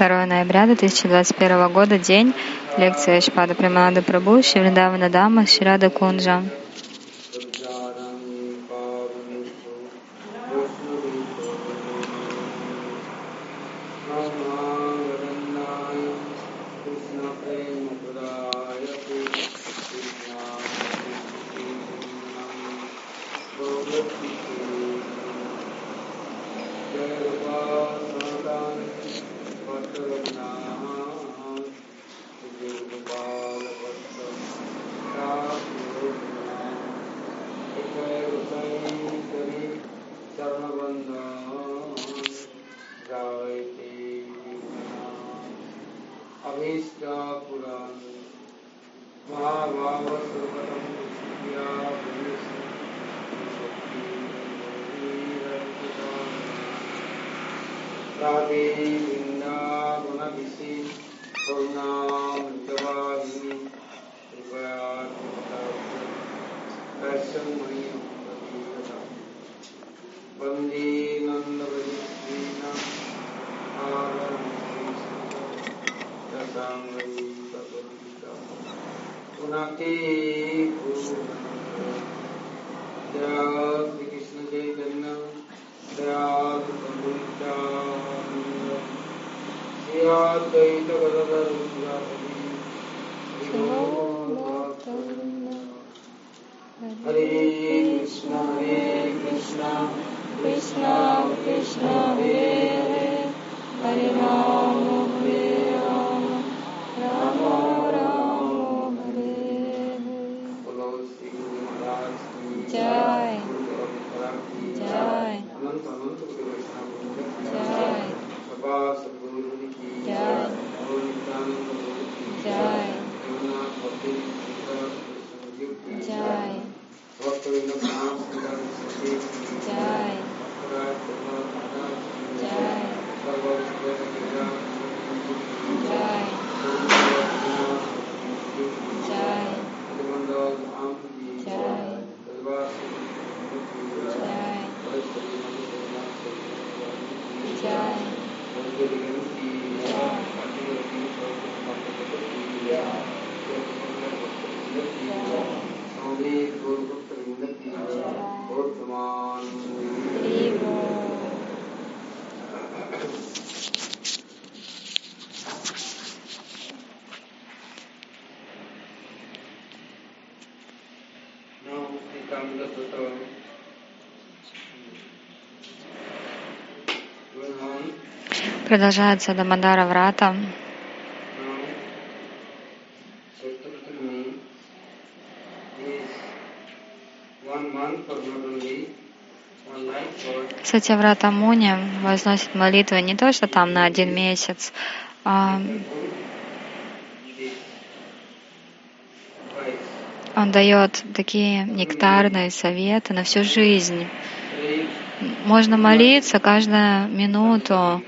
2 ноября 2021 года, день, лекция Шпада Приманады Прабhu, Шивриндавана Дама, Ширада Кунджа. Продолжается Дамадара Врата. Сатьяврата Муни возносит молитвы не то, что там на один месяц, а он дает такие нектарные советы на всю жизнь. Можно молиться каждую минуту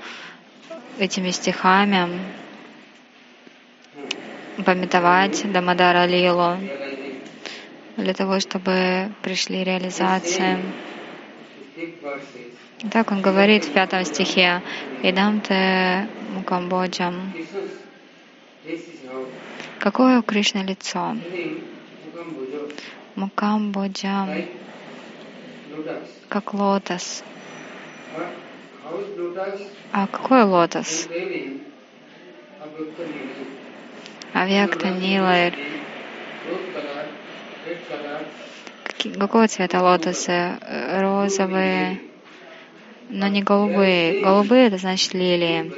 этими стихами, пометовать Дамадара Лилу для того, чтобы пришли реализации. Так он говорит в пятом стихе, «Идам те Мукамбоджам». Какое у Кришны лицо? Мукамбоджам, как лотос. А какой лотос? Авьякта Нилайр. Какого цвета лотосы? Розовые, но не голубые. Голубые — это значит лилии.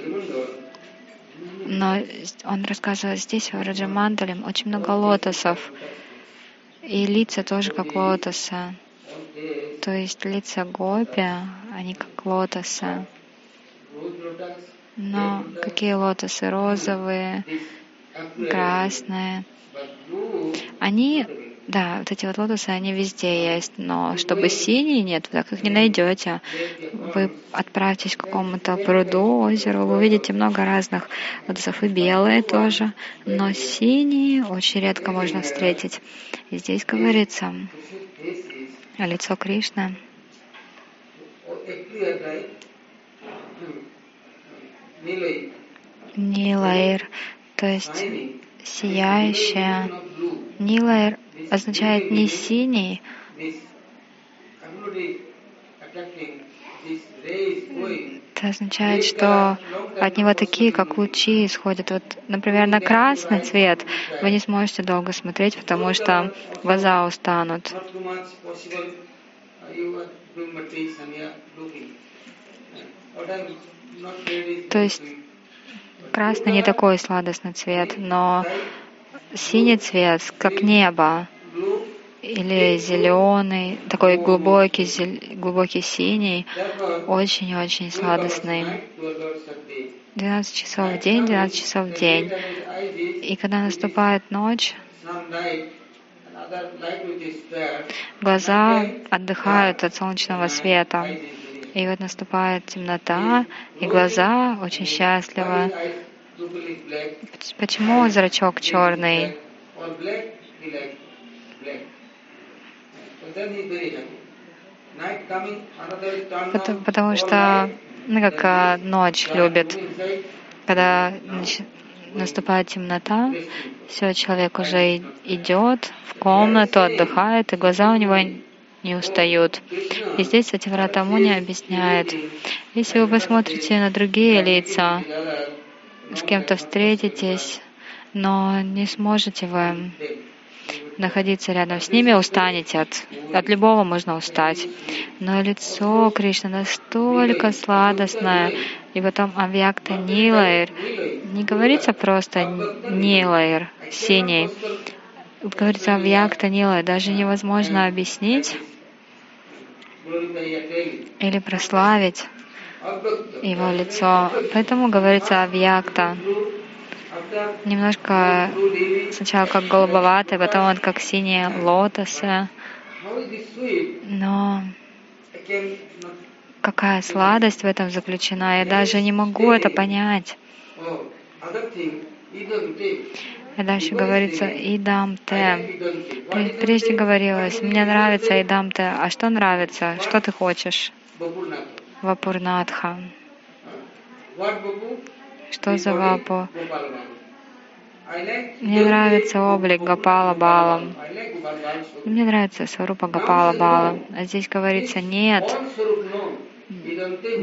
Но он рассказывает здесь, в Раджамандале, очень много лотосов. И лица тоже как лотоса. То есть лица гопи, они как лотосы. Но какие лотосы? Розовые, красные. Они да, вот эти вот лотосы, они везде есть, но чтобы синие нет, вы так их не найдете. Вы отправьтесь к какому-то пруду, озеру, вы увидите много разных лотосов, и белые тоже, но синие очень редко можно встретить. И здесь говорится, лицо Кришны Нилайр, то есть сияющая. Нилайр означает не синий, это означает, что от него такие, как лучи, исходят. Вот, например, на красный цвет вы не сможете долго смотреть, потому что глаза устанут. То есть красный не такой сладостный цвет, но синий цвет, как небо, или зеленый, такой глубокий, глубокий синий, очень-очень сладостный. 12 часов в день, 12 часов в день. И когда наступает ночь, глаза отдыхают от солнечного света. И вот наступает темнота, и глаза очень счастливы. Почему зрачок черный? Потому, потому что, ну, как а, ночь любит, когда наступает темнота, все, человек уже идет в комнату, отдыхает, и глаза у него не устают. И здесь Сативрата Муни объясняет, если вы посмотрите на другие лица, с кем-то встретитесь, но не сможете вы находиться рядом с ними, устанете от, от любого можно устать. Но лицо Кришны настолько сладостное, и потом авьякта Нилайр, не говорится просто Нилайр, синий, говорится авьякта Нилайр, даже невозможно объяснить или прославить его лицо. Поэтому говорится авьякта немножко сначала как голубоватый, потом вот как синие лотосы. Но какая сладость в этом заключена, я даже не могу это понять. И дальше говорится «идам те». Прежде говорилось «мне нравится идам те». А что нравится? Что ты хочешь? Вапурнатха. Что за вапу? Мне нравится облик Гапала Балам. Мне нравится Сварупа Гапала Бала. А здесь говорится, нет,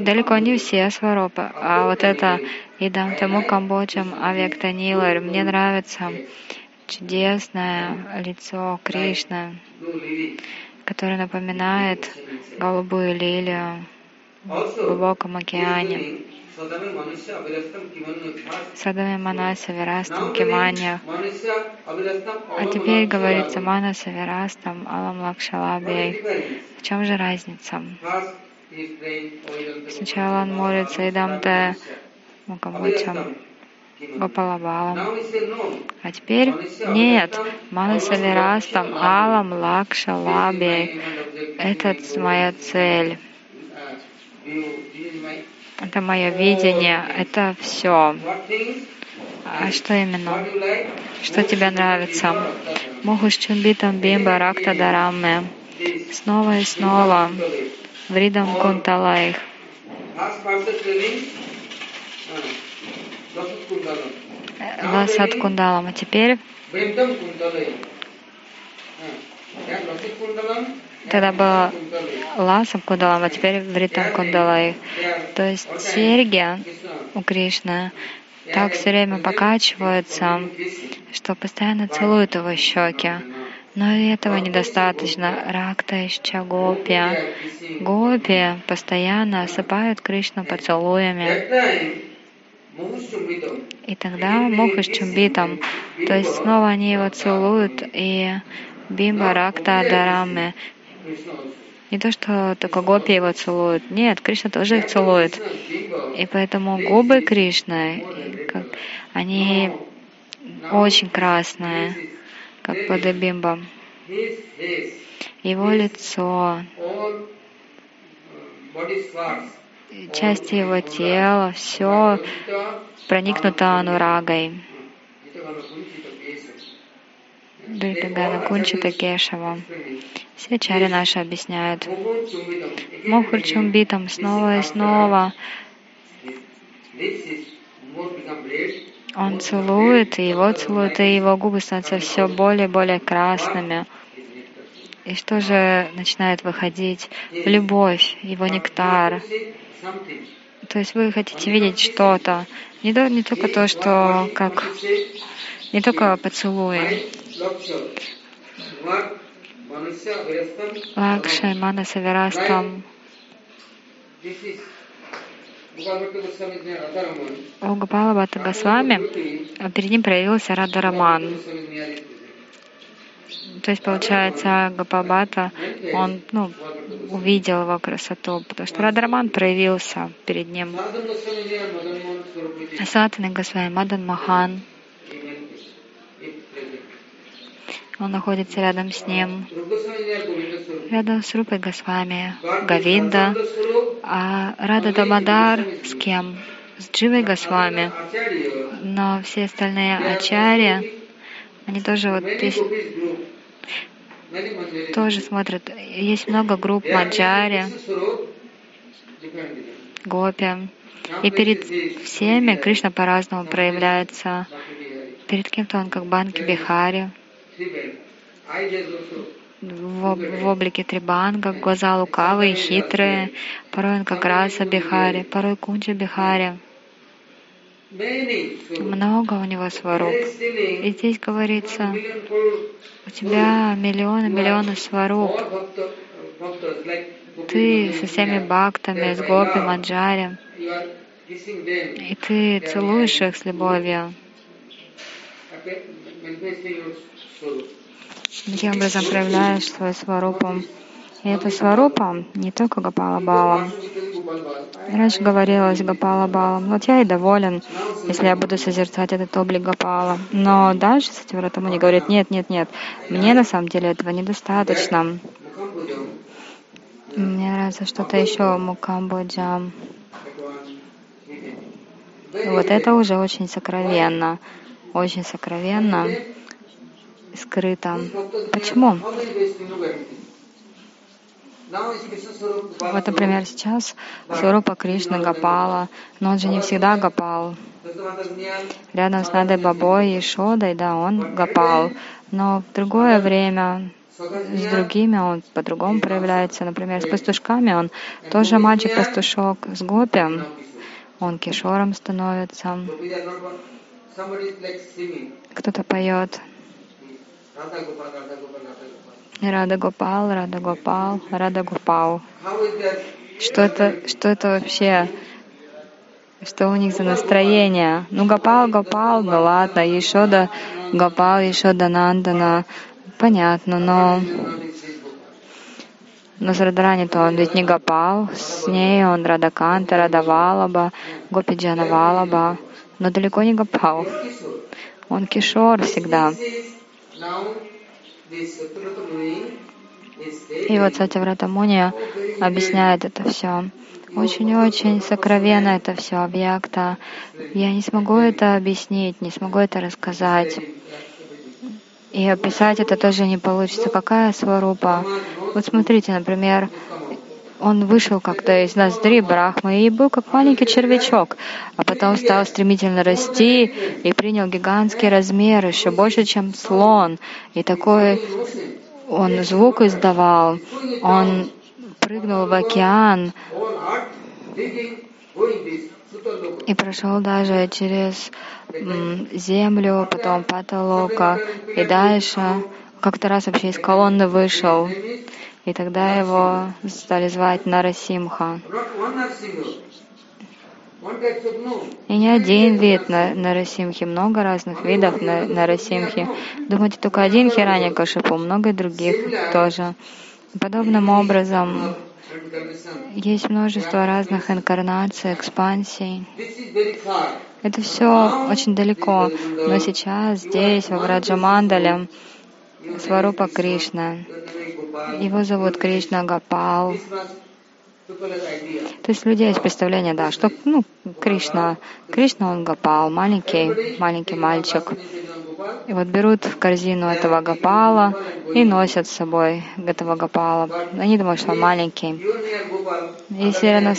далеко не все Сварупы, а вот это Идам Тому Камбоджам Авьяктанилар. Мне нравится чудесное лицо Кришны, которое напоминает голубую лилию в глубоком океане. Садами Манаса Вирастам Киманья. А теперь говорится Манаса Вирастам Алам Лакшалабей. В чем же разница? Сначала он молится Идамте Мукамучам Гопалабалам. А теперь нет, Манаса Вирастам Алам Лакшалабей. Это моя цель. Это мое видение, это все. А что именно? Что тебе нравится? Мухуш чумбитам бимба ракта дарамме. Снова и снова. Вридам кунталайх. Ласат кундалам. А теперь Тогда было ласом кундалам, а теперь вритам кундалай. То есть серьги у Кришны так все время покачиваются, что постоянно целуют его щеки. Но и этого недостаточно. Ракта из Гопи. Гопи постоянно осыпают Кришну поцелуями. И тогда Муха с Чумбитом, то есть снова они его целуют, и Бимба Ракта Дараме. Не то, что только гопи его целуют. Нет, Кришна тоже их целует. И поэтому губы Кришны, как, они очень красные, как под бимбом. Его лицо, части его тела, все проникнуто анурагой. Бритагана Кунчита Кешава. Все чари наши объясняют. Мохурчумбитам снова и снова Он целует, и его целует, и его губы становятся все более и более красными. И что же начинает выходить? Любовь, его нектар. То есть вы хотите видеть что-то, не, то, не только то, что как не только поцелуи. Лакшай Манаса Вирастам. У Гопала Бхатта Госвами перед ним проявился Радараман. То есть, получается, Гапабата, он ну, увидел его красоту, потому что Радараман проявился перед ним. Сатана Госвами Мадан Махан, он находится рядом с ним, рядом с Рупой Госвами, Гавинда, а Рада Дамадар с кем? С Дживой Госвами. Но все остальные ачарья, они тоже вот здесь тоже смотрят. Есть много групп Маджари, Гопи. И перед всеми Кришна по-разному проявляется. Перед кем-то он как Банки Бихари, в, в облике Трибанга, глаза лукавые, хитрые, порой он как Раса Бихари, порой Кунджа Бихари. Много у него сваруп. И здесь говорится, у тебя миллионы, миллионы сваруп. Ты со всеми бхактами, с гопи, манджари, и ты целуешь их с любовью. Таким образом проявляешь свой сварупу. И это сварупа не только Гапала Бала. Раньше говорилось Гапала Бала. Вот я и доволен, если я буду созерцать этот облик Гапала. Но дальше Сативратамуни говорит, нет, нет, нет, мне на самом деле этого недостаточно. Мне нравится что-то еще Мукамбуджа. Вот это уже очень сокровенно. Очень сокровенно скрыто. Почему? Вот, например, сейчас Сварупа Кришна Гапала, но он же не всегда Гапал. Рядом с Надой Бабой и Шодой, да, он Гапал. Но в другое время с другими он по-другому проявляется. Например, с пастушками он тоже мальчик-пастушок. С гопи он кишором становится. Кто-то поет Рада Гопал, Рада Гопал, Рада Гопал. Что это, что это вообще? Что у них за настроение? Ну, Гопал, Гопал, ну ладно, еще до Гопал, еще до Нандана. Понятно, но но с Радарани-то он ведь не Гопал, с ней он Радаканта, Радавалаба, Гопиджана Валаба, но далеко не Гопал. Он кишор всегда. И вот Сатяврата Муни объясняет это все. Очень-очень сокровенно это все объекта. Я не смогу это объяснить, не смогу это рассказать. И описать это тоже не получится. Какая сварупа? Вот смотрите, например, он вышел как-то из ноздри Брахмы и был как маленький червячок, а потом стал стремительно расти и принял гигантский размер, еще больше, чем слон. И такой он звук издавал, он прыгнул в океан и прошел даже через землю, потом потолок и дальше. Как-то раз вообще из колонны вышел. И тогда его стали звать Нарасимха. И не один вид на Нарасимхи, много разных видов на Нарасимхи. Думаете, только один Хираня Кашипу, много других тоже. Подобным образом есть множество разных инкарнаций, экспансий. Это все очень далеко, но сейчас, здесь, во Враджамандале, Сварупа Кришна. Его зовут Кришна Гапал. То есть у людей есть представление, да, что, ну, Кришна, Кришна он Гапал, маленький, маленький мальчик. И вот берут в корзину этого Гопала и носят с собой этого Гопала. Они думают, что он маленький. Если рядом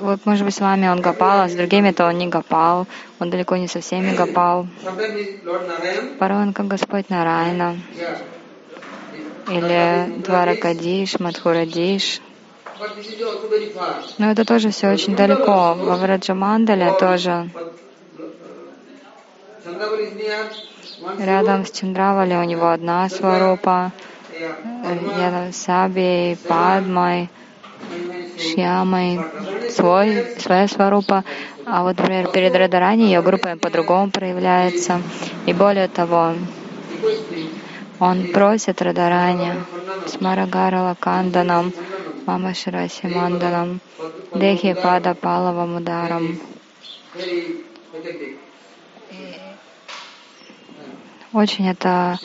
вот, может быть, с вами он Гопал, а с другими то он не Гопал, он далеко не со всеми Narayan. Порой он как Господь Нарайна. Или Дваракадиш, Мадхурадиш. Но это тоже все очень далеко. Во Враджамандале тоже. Рядом с Чандравали у него одна сварупа, рядом с Сабией, Падмой, Шьямой, свой, своя сварупа. А вот, например, перед Радарани ее группа по-другому проявляется. И более того, он просит Радарани с Марагарала Канданам, Мама Шираси Манданам, Дехи Пада Палавам pathetic Очень это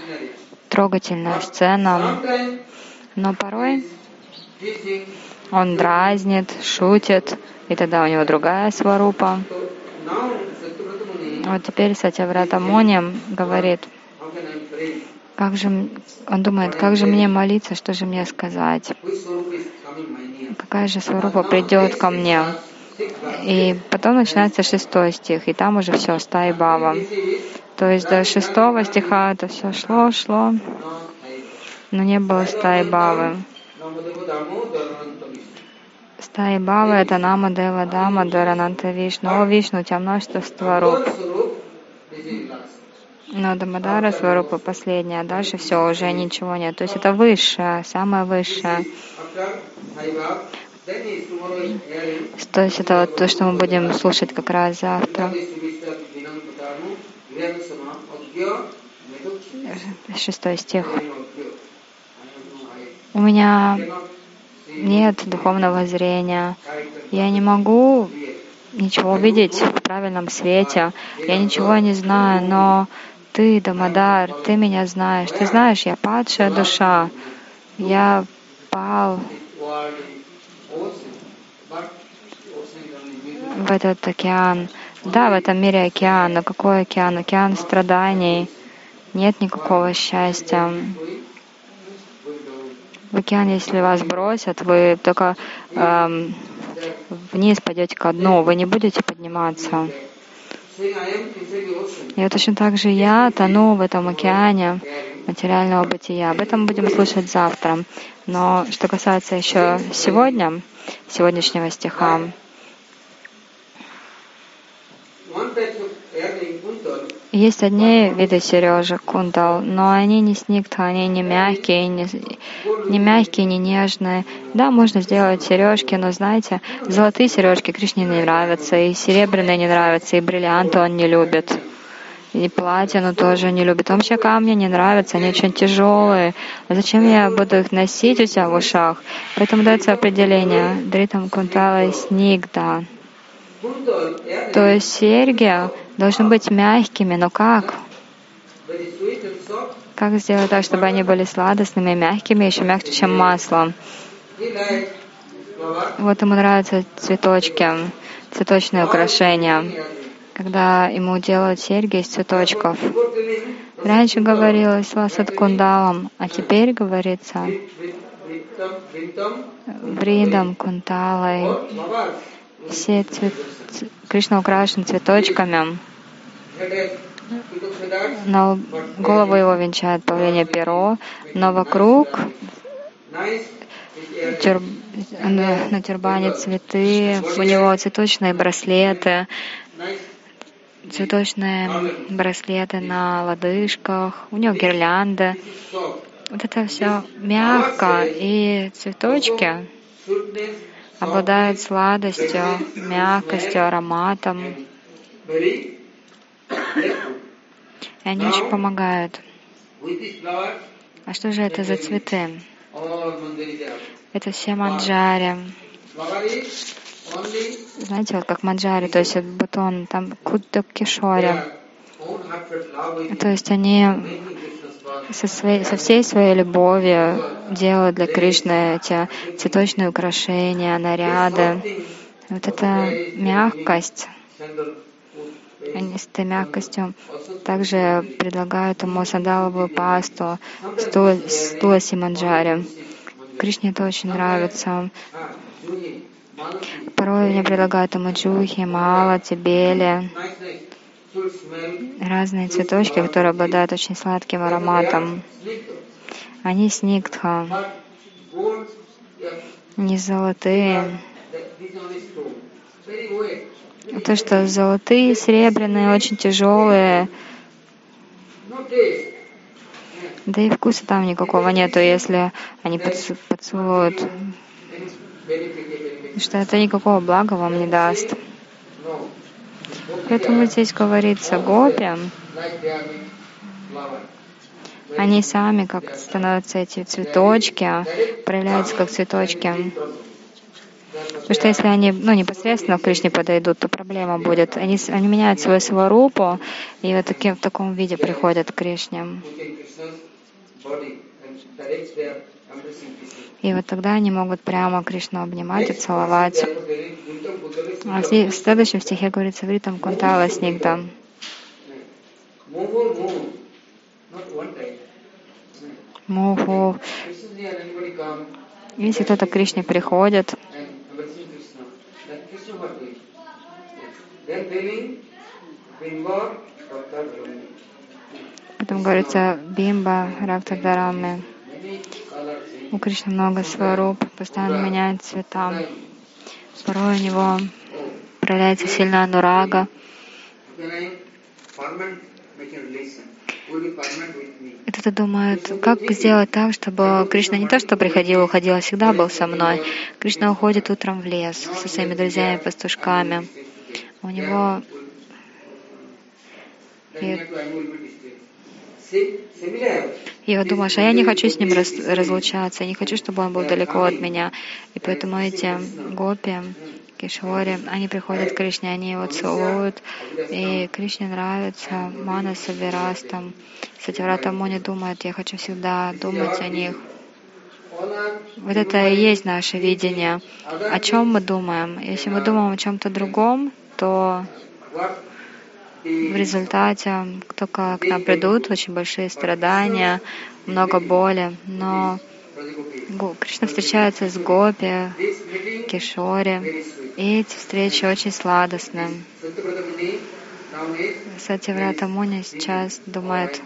трогательная сцена, но порой он дразнит, шутит, и тогда у него другая сварупа. Вот теперь Сатяврата Муни говорит, как же, он думает, как же мне молиться, что же мне сказать, какая же сварупа придет ко мне. И потом начинается шестой стих, и там уже все, стаи баба. То есть до шестого стиха это все шло, шло, но не было стаи бавы. Стаи бавы это Нама Дева Дама Дарананта Вишну. О, Вишну, у тебя множество сваруп. Last. Но Дамадара сварупа последняя, а дальше все, уже ничего нет. То есть это высшее, самое высшее. То есть это вот то, что мы будем слушать как раз завтра. Шестой стих. У меня нет духовного зрения. Я не могу ничего увидеть в правильном свете. Я ничего не знаю, но ты, Дамадар, ты меня знаешь. Ты знаешь, я падшая душа. Я пал в этот океан. Да, в этом мире океан, но какой океан? Океан страданий. Нет никакого счастья. В океан, если вас бросят, вы только эм, вниз пойдете ко дну, вы не будете подниматься. И вот точно так же я тону в этом океане материального бытия. Об этом будем слушать завтра. Но что касается еще сегодня, сегодняшнего стиха, есть одни виды сережек кундал, но они не сникта, они не мягкие, не, не мягкие, не нежные. Да, можно сделать сережки, но знаете, золотые сережки Кришне не нравятся, и серебряные не нравятся, и бриллианты он не любит. И платину тоже не любит. Вообще камни не нравятся, они очень тяжелые. А зачем я буду их носить у себя в ушах? Поэтому дается определение. Дритам кунтала и earring, То есть серьги должны быть мягкими, но как? Как сделать так, чтобы они были сладостными, мягкими, еще мягче, чем масло? Вот ему нравятся цветочки, цветочные украшения, когда ему делают серьги из цветочков. Раньше говорилось ласат кундалам, а теперь говорится вридам кунталой. Все цвет... Кришна украшен цветочками. На голову его венчает павлинье перо, но вокруг тюр... на, тюрбане цветы, у него цветочные браслеты, цветочные браслеты на лодыжках, у него гирлянды. soft. Вот это все мягко, и цветочки обладают сладостью, мягкостью, ароматом. И они очень помогают. А что же это за цветы? Это все манджари. Знаете, вот как манджари, то есть вот бутон, там куддак кишори. То есть они со, своей, со всей своей любовью делают для Кришны эти цветочные украшения, наряды. Вот эта мягкость, они с этой мягкостью. Также предлагают ему сандаловую пасту с ту- с туласи манджари. Кришне это очень нравится. Порой мне предлагают ему джухи, мала, тибели, разные цветочки, которые обладают очень сладким ароматом. Они сниктха, не золотые. То, что золотые, серебряные, очень тяжелые, да и вкуса там никакого нету, если они поцелуют. поцелуют. Что это никакого блага вам не даст. Поэтому здесь говорится гопи, они сами как становятся эти цветочки, проявляются как цветочки. Потому что если они ну, непосредственно к Кришне подойдут, то проблема будет. Они, они меняют свою сварупу и вот таким, в таком виде приходят к Кришне. И вот тогда они могут прямо Кришну обнимать и целовать. А в следующем стихе говорится «Вритам кунтала снигдам». Муху. Если кто-то к Кришне приходит, Потом говорится Бимба, Рактадарами. У Кришны много сваруп, постоянно меняет цвета. Порой у него проявляется сильная анурага. И кто-то думает, как сделать так, чтобы Кришна не то, что приходил, уходил, а всегда был со мной. Кришна уходит утром в лес со своими друзьями-пастушками. У него и, вот думаешь, а я не хочу с ним раз, разлучаться, я не хочу, чтобы он был далеко от меня. И поэтому эти гопи, Кишори, они приходят к Кришне, они его целуют, и Кришне нравится, Мана Савирастам. Сативрата Муни думает, я хочу всегда думать о них. Вот это и есть наше видение. О чем мы думаем? Если мы думаем о чем-то другом, то в результате только к нам придут очень большие страдания, много боли. Но Кришна встречается с Гопи, Кишори, и эти встречи очень сладостны. Сативрата Муни сейчас думает,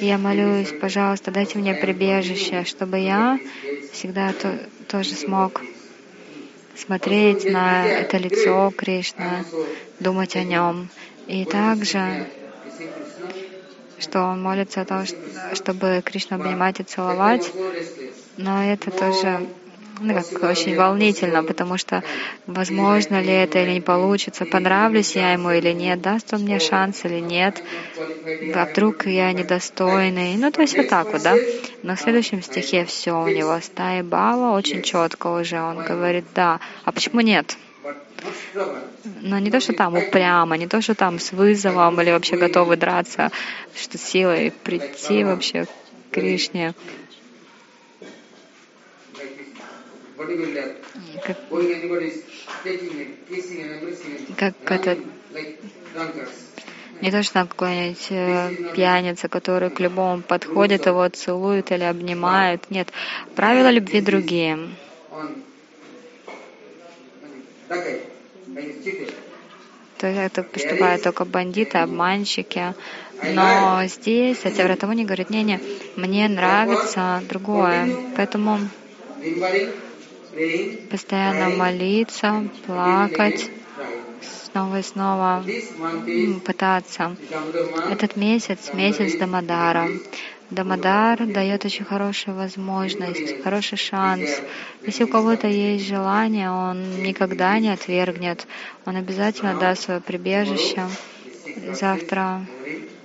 я молюсь, пожалуйста, дайте мне прибежище, чтобы я всегда то, тоже смог смотреть на это лицо Кришны, думать о нем. И также, что он молится о том, чтобы Кришну обнимать и целовать, но это тоже ну, как очень волнительно, потому что возможно ли это или не получится, понравлюсь я ему или нет, даст он мне шанс или нет, а вдруг я недостойный. Ну, то есть вот так вот, да. Но в следующем стихе все у него стая бала очень четко уже. Он говорит, да, а почему нет? Но не то, что там упрямо, не то, что там с вызовом или вообще готовы драться, что силой прийти вообще к Кришне. Как, как это не то, что там какой-нибудь э, пьяница, который к любому подходит, его целует или обнимает. Нет, правила любви другие. То есть это поступают только бандиты, обманщики. Но здесь Сатявратамуни говорит, не-не, мне нравится другое. Поэтому постоянно молиться, плакать, снова и снова пытаться. Этот месяц, месяц Дамадара. Дамадар дает очень хорошую возможность, хороший шанс. Если у кого-то есть желание, он никогда не отвергнет. Он обязательно даст свое прибежище. Завтра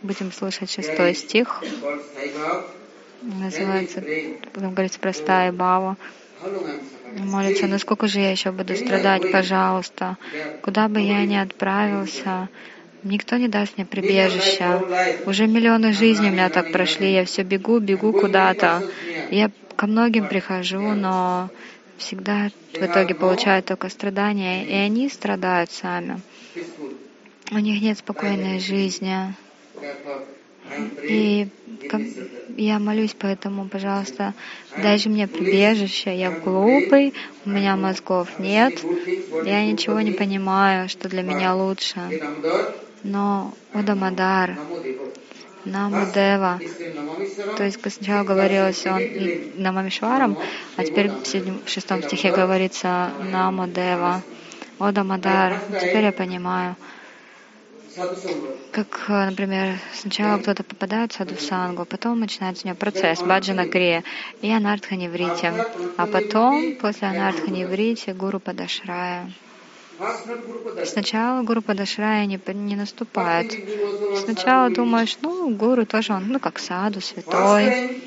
будем слушать шестой стих. Называется, будем говорить простая бава. Молится, ну сколько же я еще буду страдать, пожалуйста. Куда бы я ни отправился, Никто не даст мне прибежища. Уже миллионы жизней у меня так прошли. Я все бегу, бегу куда-то. Я ко многим прихожу, но всегда в итоге получают только страдания, и они страдают сами. У них нет спокойной жизни. И я молюсь поэтому, пожалуйста, дай же мне прибежище. Я глупый, у меня мозгов нет, я ничего не понимаю, что для меня лучше. Но is Namamishwara. то есть сначала говорилось он Намамишваром, а теперь в, шестом стихе говорится Намудева. О Дамадар, теперь я понимаю, как, э, например, сначала кто-то попадает в саду сангу, потом начинается у него процесс баджана крия и анартха неврити, а потом, после анартха неврити, гуру падашрая. Сначала гуру падашрая не, не наступает. Сначала думаешь, ну, гуру тоже он, ну, как саду, святой.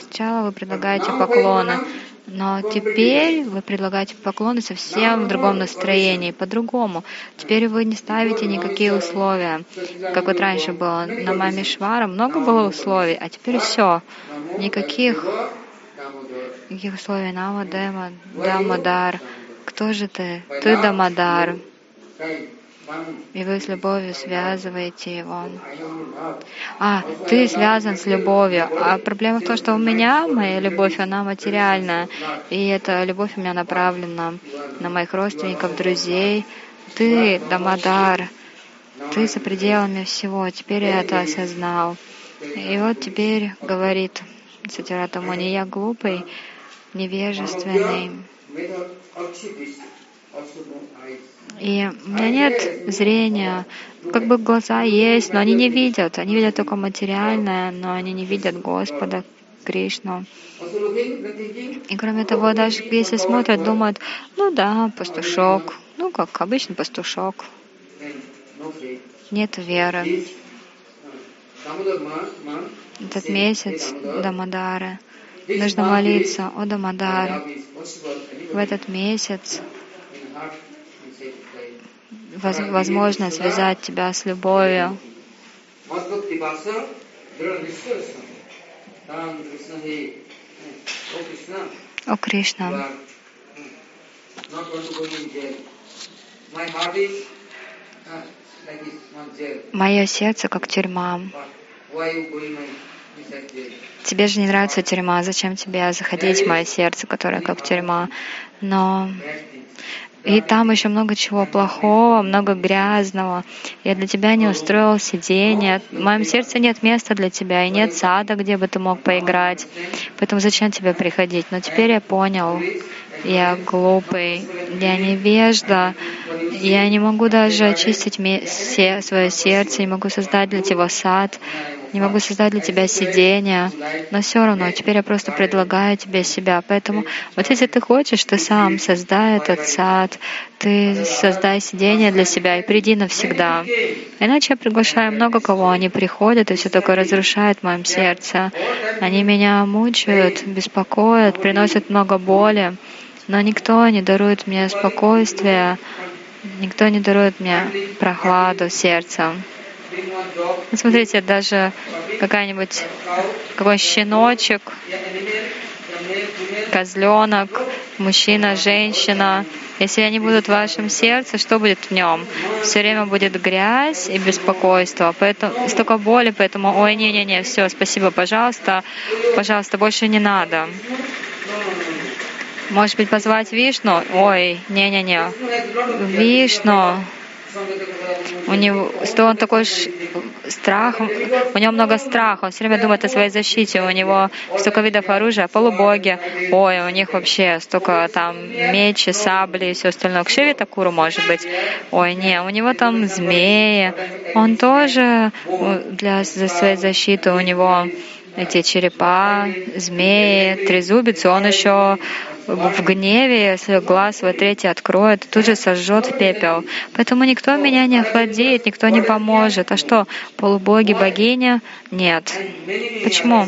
Сначала вы предлагаете поклоны, но теперь вы предлагаете поклоны совсем в другом настроении, по-другому. Теперь вы не ставите никакие условия. Как вот раньше было на маме Швара, много было условий, а теперь все. Никаких, никаких условий. Нама, Дема, Дамадар. Кто же ты? Ты Дамадар. И вы с любовью связываете его. А, ты связан с любовью. А проблема в том, что у меня моя любовь, она материальная. И эта любовь у меня направлена на моих родственников, друзей. Ты, Дамадар, ты за пределами всего. Теперь я это осознал. И вот теперь говорит Сатирата Муни, я глупый, невежественный. Eyes. И у меня нет зрения. Как бы глаза есть, но они не видят. Они видят только материальное, но они не видят Господа, Кришну. И кроме того, даже если смотрят, думают, ну да, пастушок. Ну, как обычный пастушок. Нет веры. Month, Этот месяц Дамадары. Нужно молиться, о Дамадар. В этот месяц возможно связать тебя с любовью. Oh О Кришна, uh, мое сердце как тюрьма. Тебе же не нравится тюрьма, зачем тебе заходить в мое сердце, которое как тюрьма? Но и там еще много чего плохого, много грязного. Я для тебя не устроил сиденье. В моем сердце нет места для тебя, и нет сада, где бы ты мог поиграть. Поэтому зачем тебе приходить? Но теперь я понял, я глупый, я невежда, я не могу даже очистить ме- се- свое сердце, не могу создать для тебя сад, не могу создать для тебя сиденье, но все равно теперь я просто предлагаю тебе себя. Поэтому вот если ты хочешь, ты сам создай этот сад, ты создай сиденье для себя и приди навсегда. Иначе я приглашаю много кого, они приходят и все такое разрушает в моем сердце. Они меня мучают, беспокоят, приносят много боли, но никто не дарует мне спокойствия, никто не дарует мне прохладу сердца. Смотрите, даже какая-нибудь какой щеночек, козленок, мужчина, женщина, если они будут в вашем сердце, что будет в нем? Все время будет грязь и беспокойство, поэтому столько боли, поэтому, ой, не-не-не, все, спасибо, пожалуйста, пожалуйста, больше не надо. Может быть, позвать Вишну? Ой, не-не-не. Вишну, у него, что он такой ш- страх, у него много страха, он все время думает о своей защите, у него столько видов оружия, полубоги, ой, у них вообще столько там мечи, сабли и все остальное. К Шиве Такуру может быть, ой, не, у него там змеи, он тоже э, для за своей защиты, у него эти черепа, змеи, трезубицы, он еще в гневе, если глаз свой третий откроет, тут же сожжет в пепел. Поэтому никто меня не охладеет, никто не поможет. А что, полубоги, богиня? Нет. Почему?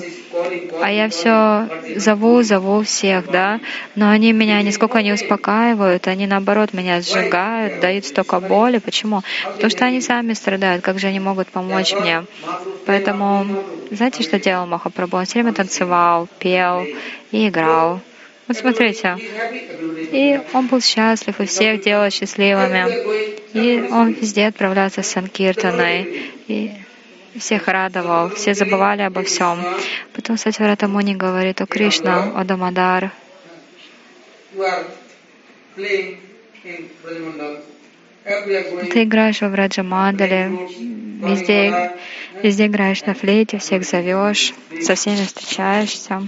А я все зову, зову всех, да, но они меня нисколько не успокаивают, они наоборот меня сжигают, дают столько боли. Почему? Потому что они сами страдают, как же они могут помочь мне? Поэтому, знаете, что делал Махапрабху? Он все время танцевал, пел и играл. Вот смотрите. И он был счастлив, и всех делал счастливыми. И он везде отправлялся с Санкиртаной. И всех радовал, все забывали обо всем. Потом Сатьварата Муни говорит, о Кришна, о Дамадар, ты играешь во Враджамандале, везде, везде играешь на флейте, всех зовешь, со всеми встречаешься.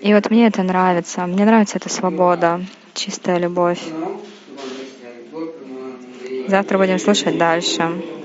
И вот мне это нравится. Мне нравится эта свобода, чистая любовь. Завтра будем слушать дальше.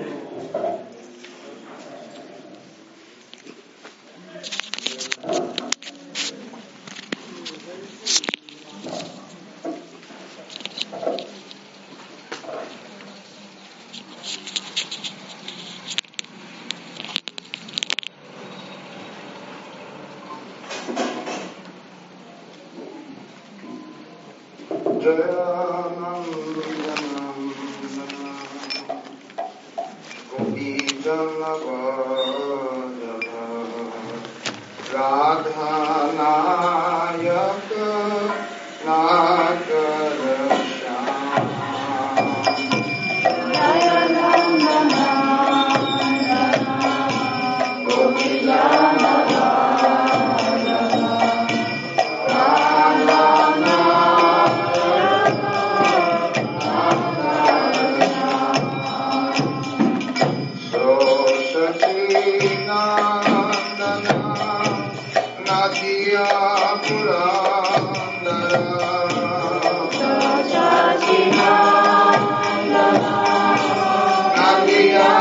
the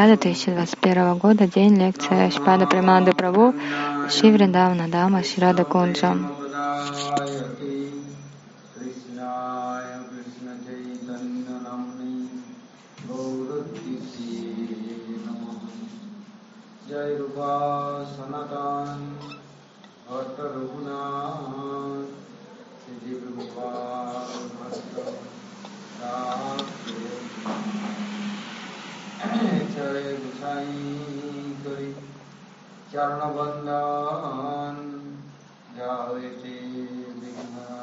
3 ноября 2021 года, день лекция Шпада Приманды Прабhu, Шивриндавна Дама, Шрада Кунджа. شرے گسائی کری چرن بندان جاوے تے بگنا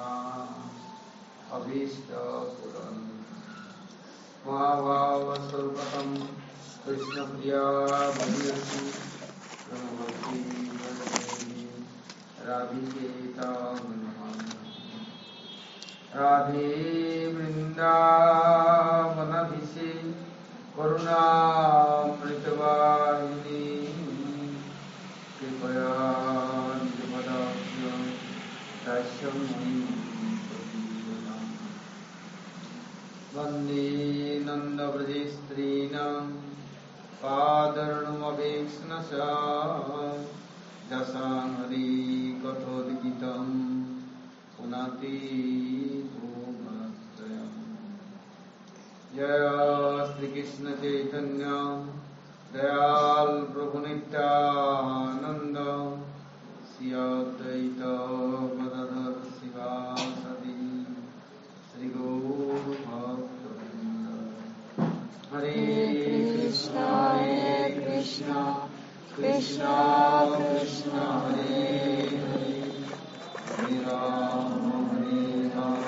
ابھیشت پرن مہاوسرپتم کشن پیا بھیرتی رمتی رادھیتا करुणामृतवाहिनी कृपया निजमदास्य दास्यं वन्दे नन्दव्रजेस्त्रीणां पादर्णुमवेक्ष्णसा दशाहरि कठोद्गीतं पुनति ج شریشتھ سیاد شیوا ستی گوت ہری کری ری رم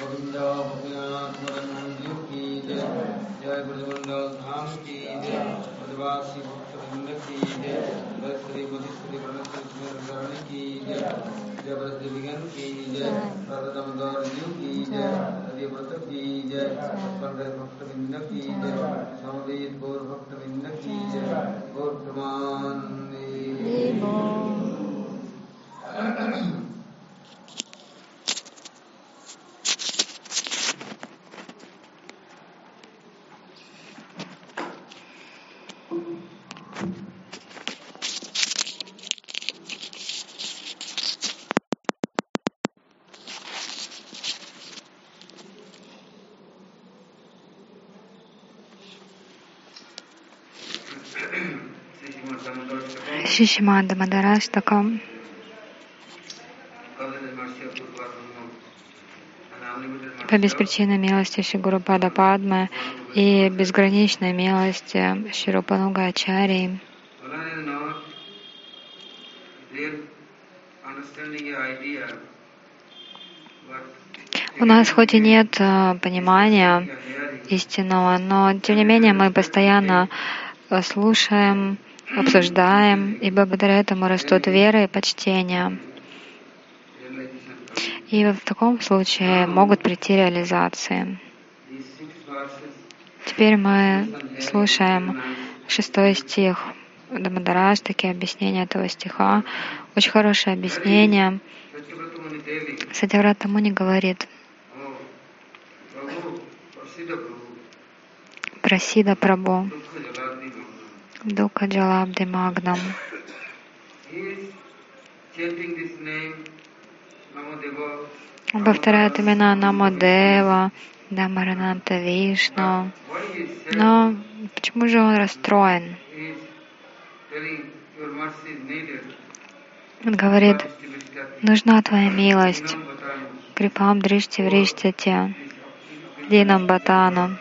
گوبندہ کی جے کی جے بند کی جے گور گور Thank you. Unlimited mercy по беспричинной милости Шигуру Пада Падмы и безграничной милости Ширупануга but У нас хоть и нет э, понимания истинного, но тем не менее мы постоянно э, слушаем, обсуждаем, и благодаря этому растут вера и почтение. И в таком случае могут прийти реализации. Теперь мы слушаем шестой стих Дамадараштаки, объяснение этого стиха. Очень хорошее объяснение. Telling, Сатяврата Муни говорит, Прасида Прабу. Дука Джалабди Магнам. Он повторяет имена Намадева, Дамарананта Вишну. Но почему же он расстроен? Он говорит, нужна твоя милость. Крипам Дришти Вриштате, Динам Батану.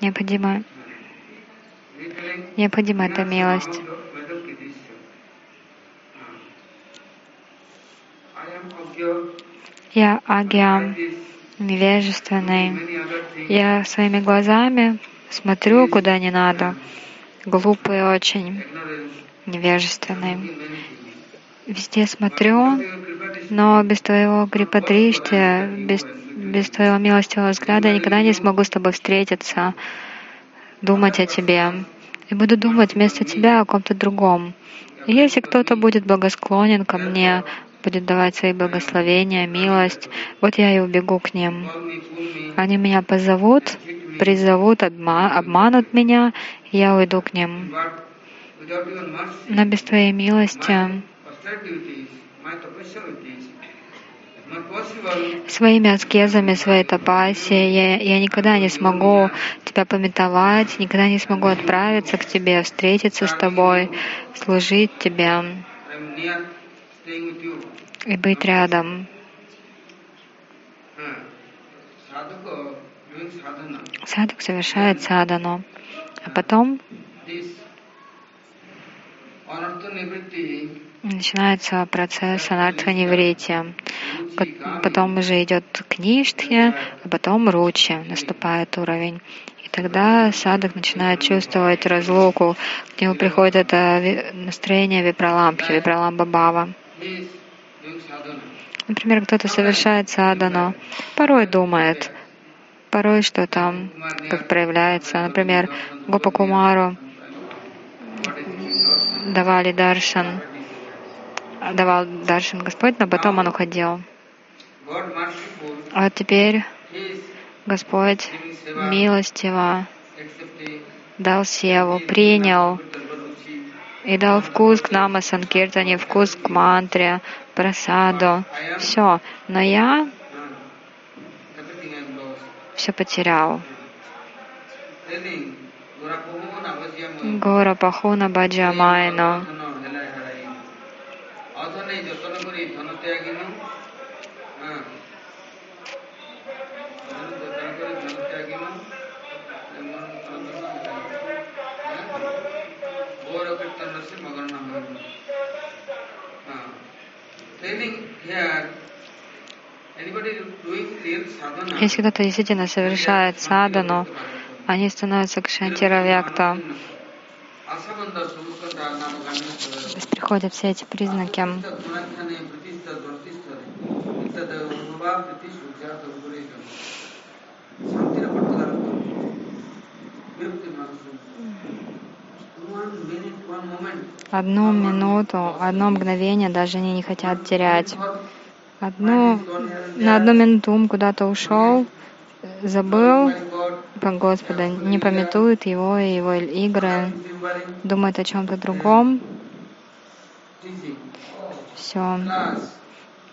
Необходимо, необходима эта милость. Я агья, невежественный. Я своими глазами смотрю, куда не надо. Глупый очень, невежественный. Везде смотрю, но без твоего крипатришти, без, без твоего милостивого взгляда я никогда не смогу с тобой встретиться, думать о тебе. И буду думать вместо тебя о ком-то другом. И если кто-то будет благосклонен ко мне, будет давать свои благословения, милость, вот я и убегу к ним. Они меня позовут, призовут, обма- обманут меня, и я уйду к ним. Но без твоей милости, своими аскезами, своей тапасией, я, я никогда не смогу тебя пометовать, никогда не смогу отправиться к тебе, встретиться с тобой, служить тебе и быть рядом. Садхук совершает садану, а потом начинается процесс анартха-неврити. Потом уже идет к ништхе, а потом ручи, наступает уровень. И тогда садок начинает чувствовать разлуку. К нему приходит это настроение випраламбхи, випраламба бава. Например, кто-то совершает садану, порой думает, порой что-то как проявляется. Например, Гопа Кумару давали даршан, давал даршан Господь, но потом он уходил. А теперь Господь милостиво дал севу, принял и дал вкус к нама санкиртане, вкус к мантре, просаду. Все. Но я все потерял. Гора Пахуна Баджамайну. Если кто-то действительно совершает садану, они становятся кшантиравьякта. То приходят все эти признаки. Одну минуту, одно мгновение даже они не хотят терять. Одну, на одну минуту ум куда-то ушел, забыл про Господа, не пометует его и его игры, думает о чем-то другом. Все,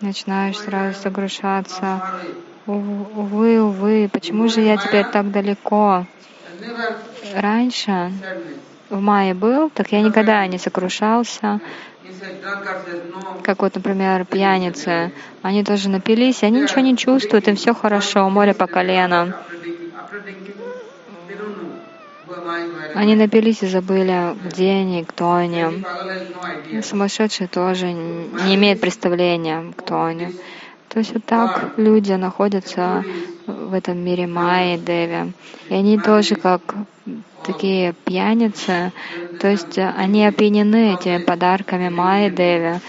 начинаешь сразу согрушаться. Увы, увы, почему же я теперь так далеко? Раньше в мае был, так я никогда не сокрушался. Как вот, например, пьяницы. Они тоже напились, и они ничего не чувствуют, им все хорошо, море по колено. Они напились и забыли, где они, кто они. Сумасшедшие тоже не имеют представления, кто они. То есть вот так люди находятся в этом мире Майи, Деви. И они тоже как такие пьяницы, то есть они опьянены этими подарками Майи, Деви.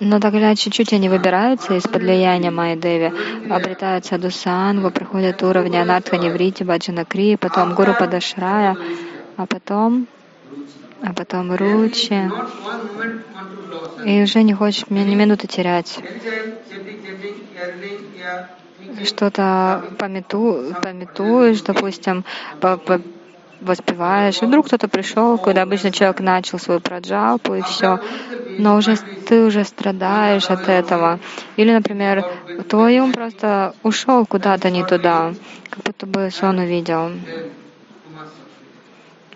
Но тогда чуть-чуть они выбираются из-под влияния Майи Деви, обретают садусангу, проходят уровни Анатха Неврити, Баджана Кри, потом Гуру Падашрая, а потом, а потом Ручи. И уже не хочешь ни минуты терять. Что-то помету, пометуешь, допустим, воспеваешь, и вдруг кто-то пришел, когда обычно человек начал свою праджапу, и все, но уже ты уже страдаешь от этого. Или, например, твой ум просто ушел куда-то не туда, как будто бы сон увидел,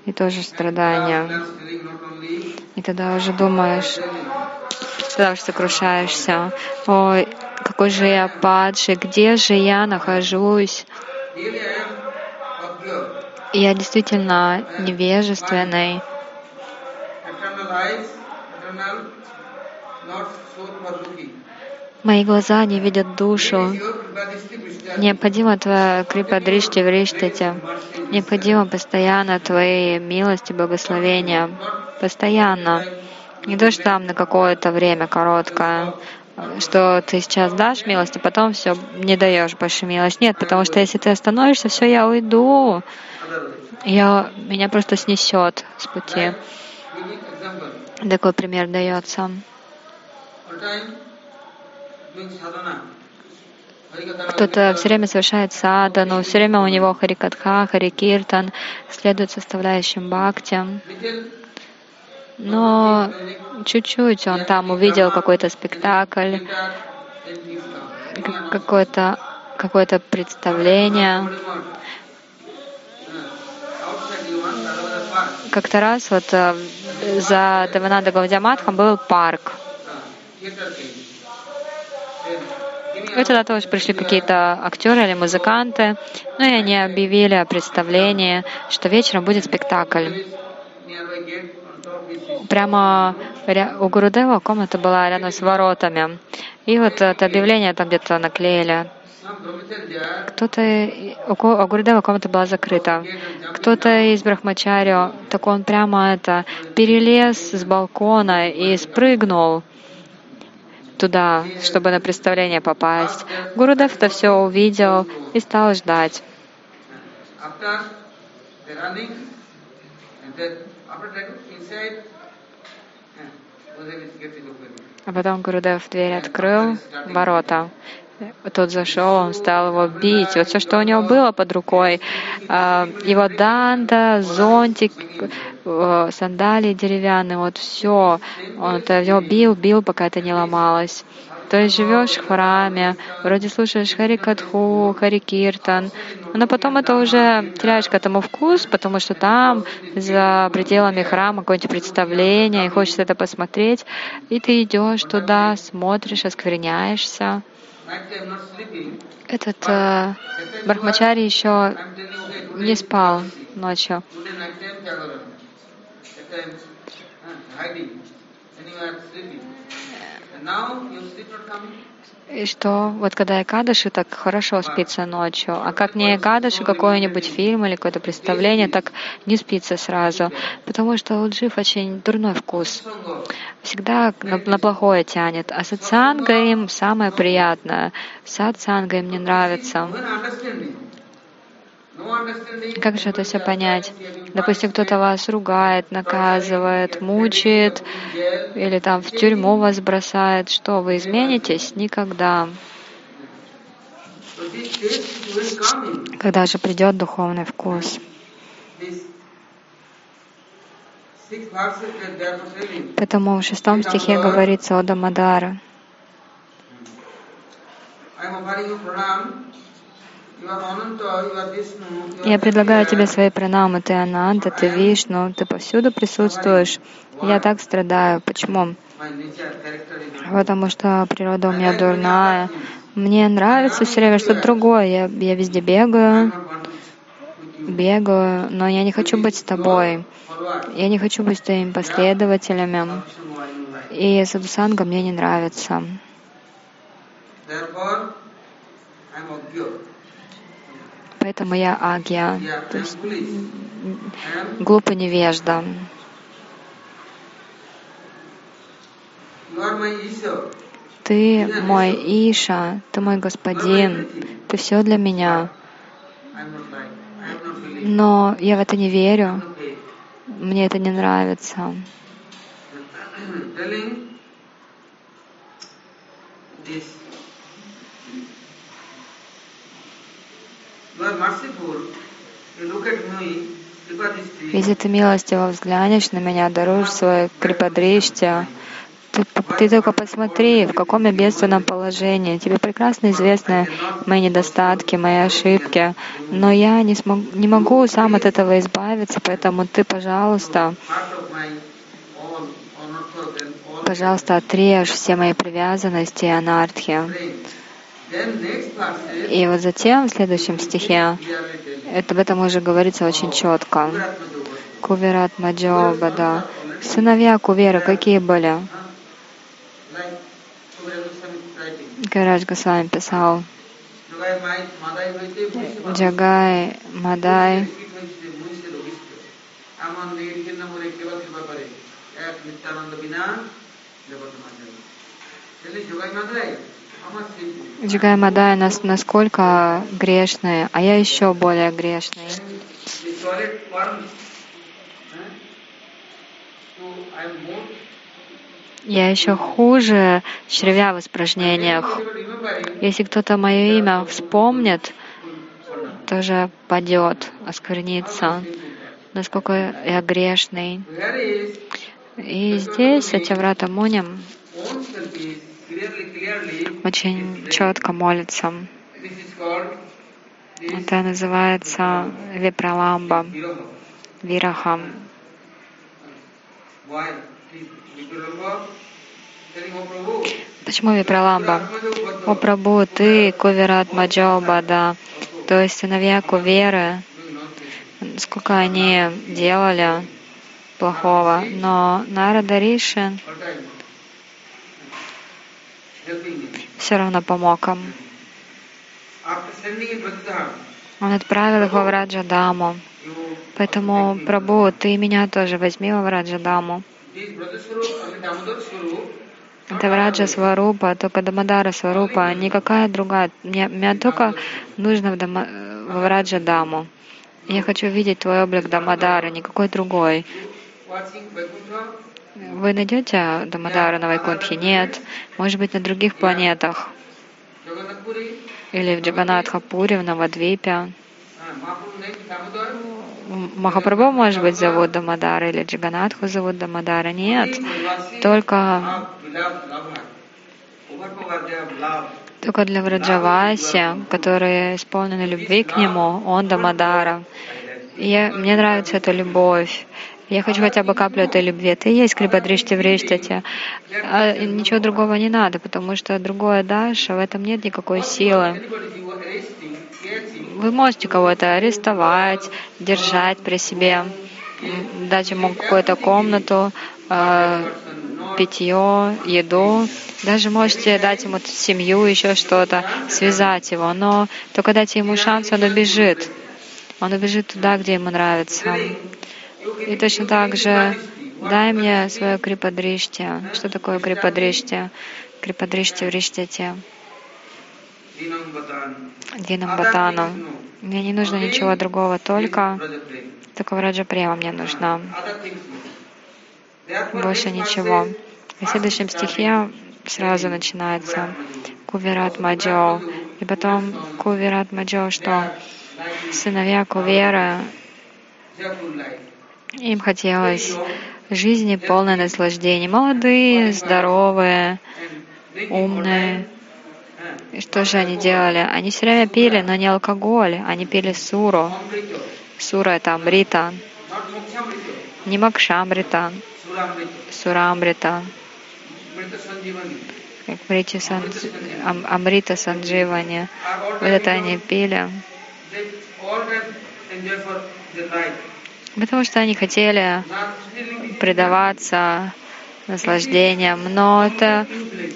и тоже страдания. И тогда уже думаешь, тогда уже сокрушаешься, ой, какой же я падший, где же я нахожусь? Я действительно невежественный. Мои глаза не видят душу. Необходимо твоя крипа дришти в риштате. Необходимо постоянно твои милости, благословения. Постоянно. Не то, что там на какое-то время короткое, что ты сейчас дашь милость, а потом все не даешь больше милость. Нет, потому что если ты остановишься, все, я уйду. Я, меня просто снесет с пути. Такой пример дается. Кто-то все время совершает садану, все время у него харикатха, харикиртан, следует составляющим бхакти. Но чуть-чуть он там увидел какой-то спектакль, какое-то какое-то представление. Как-то раз вот э, за Девананда Гаудиаматхом был парк. И туда тоже пришли какие-то актеры или музыканты. Ну и они объявили о представлении, что вечером будет спектакль. Прямо ря- у Гурудева комната была рядом с воротами. И вот это объявление там где-то наклеили. Кто-то, у Гурудева комната была закрыта. Кто-то из Брахмачари, так он прямо это, перелез с балкона и спрыгнул туда, чтобы на представление попасть. Гурудев это все увидел и стал ждать. Open. А потом Гурудев дверь открыл, ворота. Тот зашел, он стал его бить. Вот все, что у него было под рукой, а, его данда, зонтик, э, сандалии деревянные, вот все. Он это его бил, бил, пока это не ломалось. То есть живешь в храме, вроде слушаешь Харикатху, Харикиртан, но потом это уже теряешь к этому вкус, потому что там, за пределами храма, какое-нибудь представление, и хочется это посмотреть, и ты идешь туда, смотришь, оскверняешься. Этот э, Брахмачари еще не спал ночью. hiding. Are sleeping. И что вот когда Экадаши так хорошо спится ночью, а как не Экадаши, какой-нибудь фильм или какое-то представление, так не спится сразу, потому что у джив очень дурной вкус. Всегда на, на плохое тянет. А сатсанга им самое приятное. Сатсанга им не нравится. Как же это все понять? Допустим, кто-то вас ругает, наказывает, мучает, или там в тюрьму вас бросает. Что, вы изменитесь? Никогда. Когда же придет духовный вкус? Поэтому в шестом стихе говорится о Дамадара. Я предлагаю тебе свои пранамы. Ты Ананда, ты Вишну, ты повсюду присутствуешь. Я так страдаю. Почему? Потому что природа у меня дурная. Мне нравится все время что-то другое. Я, я везде бегаю, бегаю, но я не хочу быть с тобой. Я не хочу быть твоими последователями. И садусанга мне не нравится. Therefore, I am Agya. Поэтому я Yeah, то есть глупый невежда. Ты мой Иша, ты мой господин, ты все для меня. Но я в это не верю, мне это не нравится. This. Если ты милостиво взглянешь на меня, даруешь свое крипадриште, ты, ты только посмотри, в каком я бедственном положении. Тебе прекрасно известны мои недостатки, мои ошибки, но я не, смог, не могу сам от этого избавиться, поэтому ты, пожалуйста, пожалуйста, отрежь все мои привязанности и анархи. И вот затем, в следующем стихе, это, об этом уже говорится очень четко. Кувират Маджобада. Сыновья Кувера какие были? Гараж Госвами писал. Джагай, Мадай. Jogai Madurai. Джигай Мадай нас насколько грешные, а я еще более грешный. Я еще хуже червя в испражнениях. Если кто-то мое имя вспомнит, тоже падет, осквернится, насколько я грешный. И здесь Сатяврата муням очень четко молится. Это называется Випраламба. Вирахам. Почему Випраламба? О Прабу, ты Кувират Маджоба, да. То есть сыновья Куверы, сколько они делали плохого, но Нарада Ришин все равно помог им. Он отправил их во Враджадаму. you Поэтому, Прабу, ты меня тоже возьми Damodar Swarup, Это Враджа Сварупа, только Дамадара Сварупа, никакая другая. Мне, мне только нужно в Дама, во Враджа Даму. Я хочу видеть твой облик Дамадара, никакой другой. Вы найдете Дамадара на Вайкунтхе? Нет. Может быть, на других планетах. Или в Джаганатхапуре, в Навадвипе. Махапрабху, может быть, зовут Дамадара, или Джаганатху зовут Дамадара. Нет. Только, только для Враджаваси, которые исполнены любви к нему, он Дамадара. И я, мне нравится эта любовь. Я хочу хотя бы каплю этой любви. И есть Крипадришти в Риштате. А ничего другого не надо, потому что другое дашь, а в этом нет никакой силы. Вы можете кого-то арестовать, держать при себе, дать ему какую-то комнату, э, питье, еду. Даже можете дать ему семью, еще что-то, связать его. Но только дайте ему шанс, он убежит. Он убежит туда, где ему нравится. И точно так же дай мне свое крипадришти. Что такое крипадришти? Крипадришти в Риштете. Динам Батану. Мне не нужно ничего другого, только только Враджа Према мне нужна. Больше ничего. И в следующем стихе сразу начинается Кувират Маджо. И потом Кувират Маджо, что сыновья Кувера. Им хотелось жизни полной наслаждений. Молодые, здоровые, умные, И что же они делали? Они все время пили, но не алкоголь. Они пили суру. Сура — это амрита. Не макшамрита, сурамрита. Как речи Сан... Ам- Амрита Сандживани. Вот это они пили. Потому что они хотели предаваться наслаждениям, но это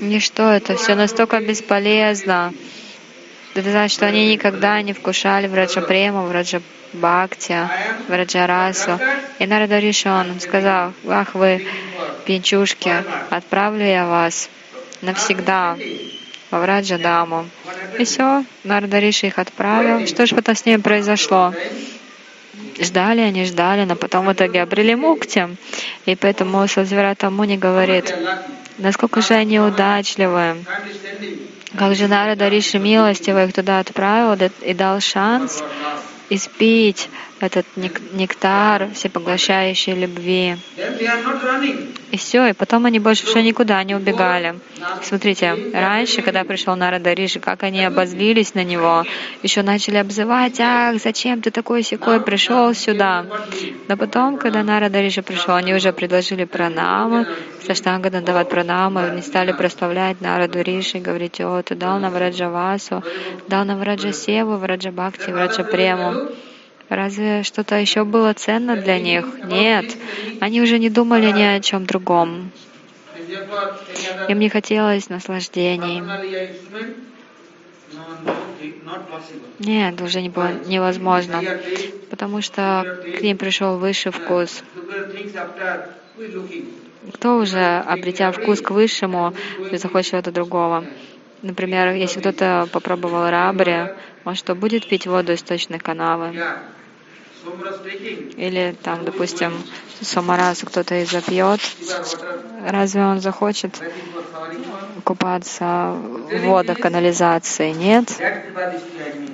ничто, это все настолько бесполезно. Это значит, что они никогда не вкушали Враджа Прему, Враджа Бхакти, Враджа Расу. И Нарада Ришон сказал, ах вы, пьянчушки, отправлю я вас навсегда во Враджа Даму. И все, Нарада Риши их отправил. Что же потом с ними произошло? Ждали они, ждали, но потом в итоге обрели мукти. И поэтому Садзиврата Муни говорит, насколько же они удачливы, как же Нарада Риши милостиво их туда отправил и дал шанс испить этот нек- нектар всепоглощающей любви. И все, и потом они больше уже никуда не убегали. Смотрите, раньше, когда пришел Нарада Риши, как они обозлились на него, еще начали обзывать, ах, зачем ты такой секой пришел сюда? Но потом, когда Нарада Риши пришел, они уже предложили пранамы, Саштанга давать пранамы, они стали прославлять Нараду Риши, говорить, о, ты дал нам Враджавасу, дал нам Враджа Севу, Враджа Бхакти, Враджа Прему. Разве что-то еще было ценно для них? Нет. Они уже не думали ни о чем другом. Им не хотелось наслаждений. Нет, уже не было невозможно. Потому что к ним пришел высший вкус. Кто уже, обретя вкус к высшему, захочет чего-то другого? Например, если кто-то попробовал рабри, он что, будет пить воду из точной канавы? Или там, допустим, самарасу кто-то и запьет, разве он захочет купаться в водах канализации? Нет.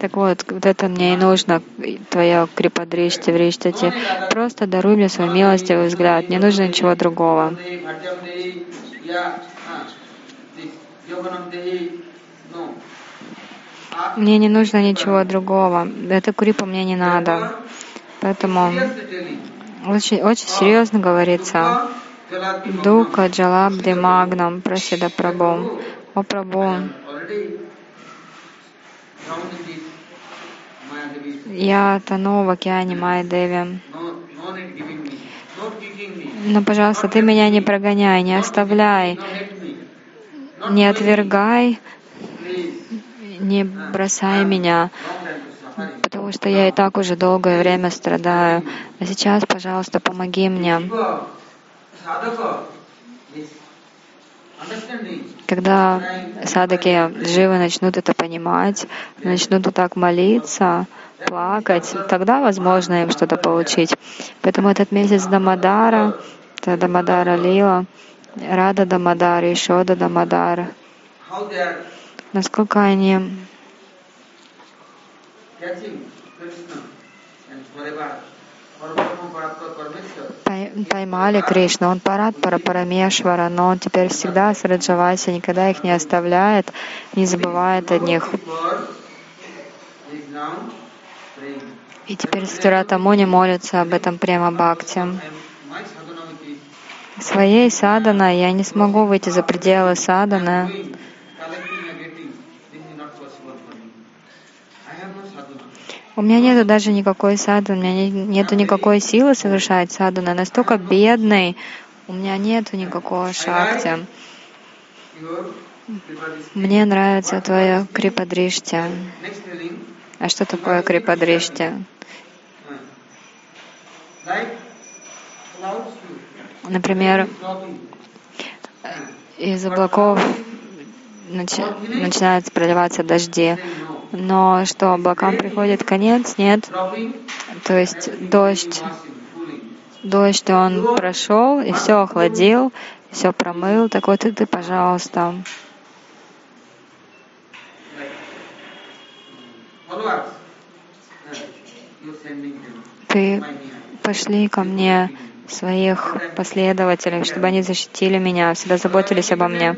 Так вот, вот это мне и нужно, твое крипадришти, вриштати. Просто даруй мне свой милостивый взгляд, не нужно ничего другого. Мне не нужно ничего другого. Это крипа мне не надо. Поэтому очень, очень серьезно говорится. Дука Джалабди Магнам Прасида Прабу. О Прабу, я тону в океане Майя Деви. No, no need giving me, no kicking me, Но, пожалуйста, ты меня не прогоняй, не оставляй, не отвергай, не бросай меня, потому что я и так уже долгое время страдаю. А сейчас, пожалуйста, помоги мне. Когда садаки живы начнут это понимать, начнут вот так молиться, плакать, тогда возможно им что-то получить. Поэтому этот месяц Дамадара, это Дамадара Лила, Рада Дамадар, Ишода Дамадар, How they are насколько они поймали Кришну. Он парад Парапарамешвара, но он теперь всегда с Раджаваси, никогда их не оставляет, не забывает о них. И теперь Стирата Муни молится об этом прямо Бхакти. Своей садана я не смогу выйти за пределы саданы. У меня нету даже никакой саданы, у меня не- нету никакой силы совершать саданы. Я настолько бедный, у меня нету никакого шакти. Мне нравится твое telling, А что такое clouds Например, из облаков начи- начинают проливаться дожди. Но что, облакам приходит конец? Нет. То есть дождь, дождь он прошел и все охладил, все промыл. Так вот и ты, пожалуйста, ты пошли ко мне своих последователей, чтобы они защитили меня, всегда заботились обо мне.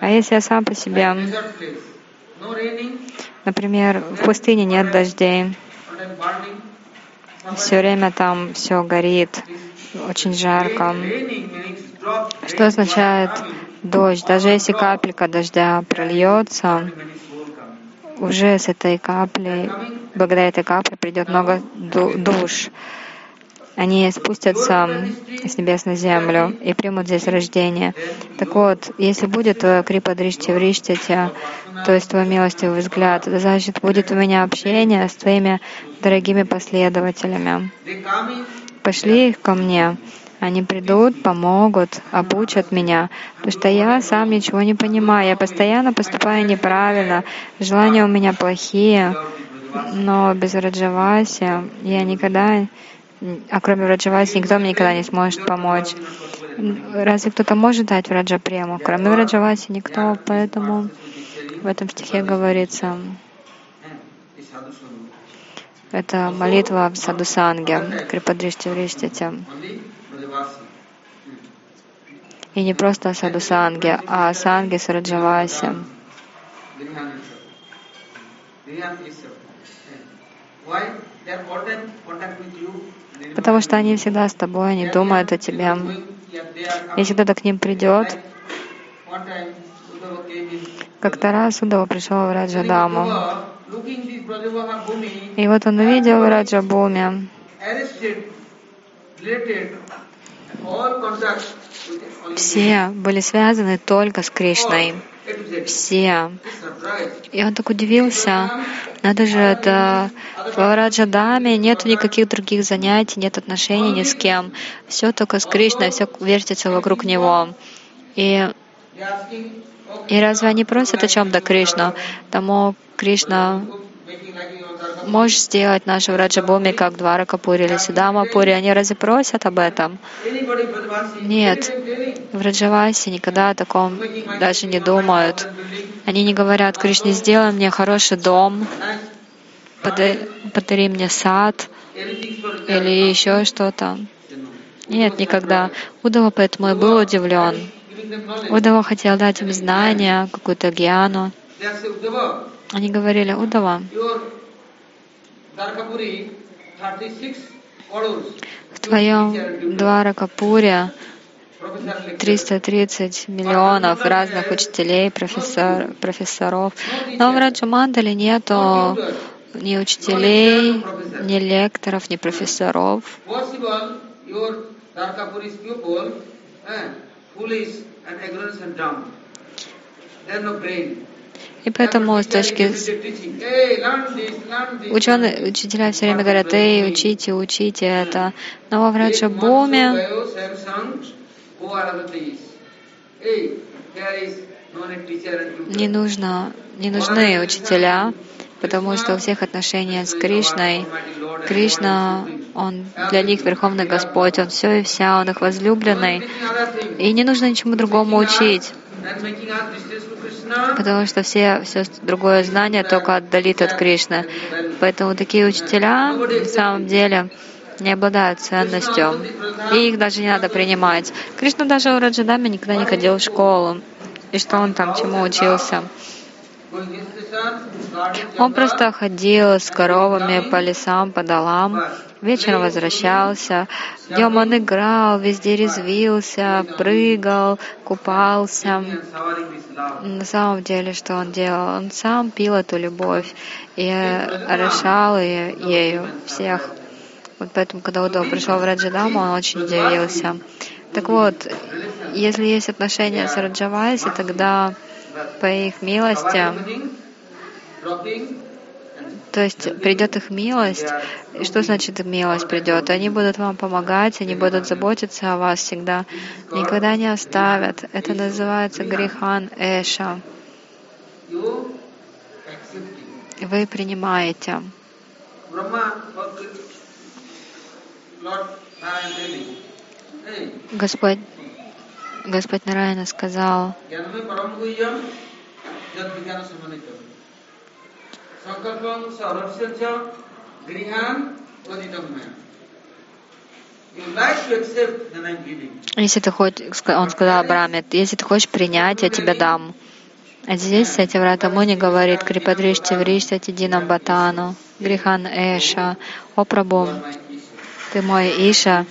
А если я сам по себе, например, в пустыне нет дождей, все время там все горит, очень жарко. Что означает дождь? Даже если капелька дождя прольется, уже с этой каплей, благодаря этой капле придет много ду- душ. Они спустятся с небес на землю и примут здесь рождение. Так вот, если будет твоя крипа дришти в то есть твой милостивый взгляд, значит, будет у меня общение с твоими дорогими последователями. Пошли их ко мне. Они придут, помогут, обучат меня, потому что я сам ничего не понимаю. Я постоянно поступаю неправильно, желания у меня плохие, но без Раджаваси я никогда, а кроме Раджаваси, никто мне никогда не сможет помочь. Разве кто-то может дать Враджапрему? Кроме Враджаваси никто, поэтому в этом стихе говорится, это молитва в Садусанге, Крипадришти в Риштите. Only Brajavasi. И не просто о Садусанге, а о с. Eh. Why? They are time contact with you. Потому что они всегда с тобой, они думают о тебе. Если кто-то к ним придет, как-то раз Удава пришел в Раджадаму. И вот он увидел в Раджабуме, все были связаны только с Кришной. Все. И он так удивился. Надо же, это в Раджадаме нет никаких других занятий, нет отношений ни с кем. Все только с Кришной, все вертится вокруг него. И, и разве они просят о чем-то Кришну? Тому Кришна можешь сделать нашу Раджабуми как Двара Капури или Судама Пури. Они разве просят об этом? Нет. В Раджавасе никогда о таком даже не думают. Они не говорят, Кришне, сделай мне хороший дом, пода- подари мне сад или еще что-то. Нет, никогда. Удава поэтому и был удивлен. Удава хотел дать им знания, какую-то Uddhava, Они говорили, Удава, в твоем Двара Капуре professor lecturer. 330 миллионов разных учителей, профессор, профессоров. Но в Раджамандале нету ни учителей, ни лекторов, ни профессоров. Eh, foolish and ignorant and dumb. They have no brain. И поэтому с точки ученые, учителя все время говорят, эй, учите, учите это. Но во and tutor. не нужно, не нужны учителя, потому что у всех отношения с Кришной. Кришна, Он для них Верховный Господь, Он все и вся, Он их возлюбленный. И не нужно ничему другому учить, Потому что все, все другое знание только отдалит от Кришны. Поэтому такие учителя на самом деле не обладают ценностью, и их даже не надо принимать. Кришна даже в Раджадаме никогда не ходил в школу. И что он там чему учился? Он просто ходил с коровами по лесам, по долам, вечером возвращался. Днем он играл, везде резвился, прыгал, купался. На самом деле, что он делал? Он сам пил эту любовь и орошал ее- ею всех. Вот поэтому, когда Удова пришел в Раджадаму, он очень удивился. Так вот, если есть отношения с Раджавайси, тогда по их милости То есть придет их милость. И что значит милость придет? Они будут вам помогать, они будут заботиться о вас всегда. Никогда не оставят. Это называется грехан Эша. Вы принимаете. Господь, Господь Нараяна сказал, ज्ञानमय परम गुह्यम जद विज्ञान समन्वित संकल्पं सौरभ्य च गृहान वदितम मया You like to accept, then I'm giving. если ты хочешь, он сказал Браме, если ты хочешь принять, я тебе дам. А здесь Сативрата Муни говорит Крипадришти Вришти Динам Батану, Грихан Эша, О Прабу, ты мой Иша,